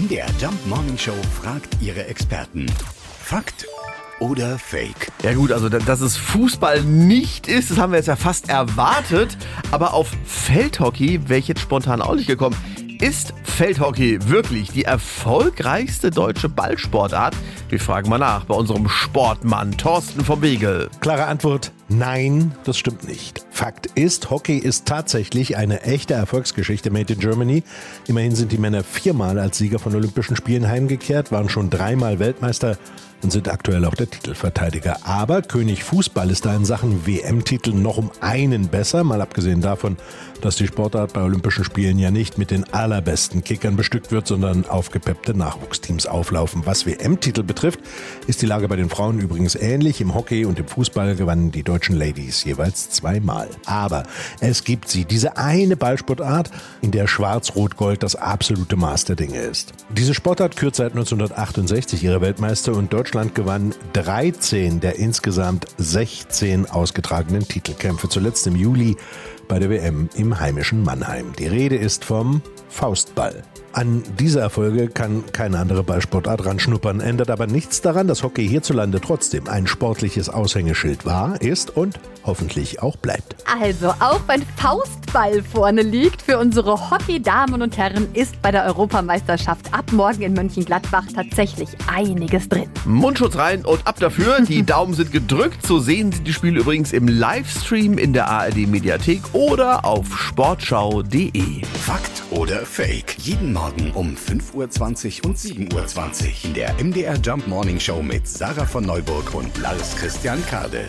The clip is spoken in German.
MDR Jump Morning Show fragt ihre Experten. Fakt oder Fake? Ja gut, also dass es Fußball nicht ist, das haben wir jetzt ja fast erwartet. Aber auf Feldhockey wäre ich jetzt spontan auch nicht gekommen. Ist Feldhockey wirklich die erfolgreichste deutsche Ballsportart? Wir fragen mal nach bei unserem Sportmann Thorsten vom Wegel. Klare Antwort, nein, das stimmt nicht. Fakt ist, Hockey ist tatsächlich eine echte Erfolgsgeschichte made in Germany. Immerhin sind die Männer viermal als Sieger von Olympischen Spielen heimgekehrt, waren schon dreimal Weltmeister und sind aktuell auch der Titelverteidiger. Aber König Fußball ist da in Sachen WM-Titel noch um einen besser, mal abgesehen davon, dass die Sportart bei Olympischen Spielen ja nicht mit den allerbesten Kickern bestückt wird, sondern aufgepeppte Nachwuchsteams auflaufen. Was WM-Titel betrifft, ist die Lage bei den Frauen übrigens ähnlich. Im Hockey und im Fußball gewannen die deutschen Ladies jeweils zweimal. Aber es gibt sie, diese eine Ballsportart, in der Schwarz-Rot-Gold das absolute Maß der Dinge ist. Diese Sportart kürt seit 1968 ihre Weltmeister und Deutschland Deutschland gewann 13 der insgesamt 16 ausgetragenen Titelkämpfe, zuletzt im Juli bei der WM im heimischen Mannheim. Die Rede ist vom Faustball. An diese Erfolge kann keine andere Ballsportart ranschnuppern, ändert aber nichts daran, dass Hockey hierzulande trotzdem ein sportliches Aushängeschild war, ist und hoffentlich auch bleibt. Also, auch wenn Faustball vorne liegt für unsere Hockey-Damen und Herren, ist bei der Europameisterschaft ab morgen in Mönchengladbach tatsächlich einiges drin. Mundschutz rein und ab dafür. Die Daumen sind gedrückt. So sehen Sie die Spiele übrigens im Livestream in der ARD-Mediathek oder auf sportschau.de. Fakt oder Fake? Jeden Morgen um 5.20 Uhr und 7.20 Uhr in der MDR Jump Morning Show mit Sarah von Neuburg und Lars Christian Kade.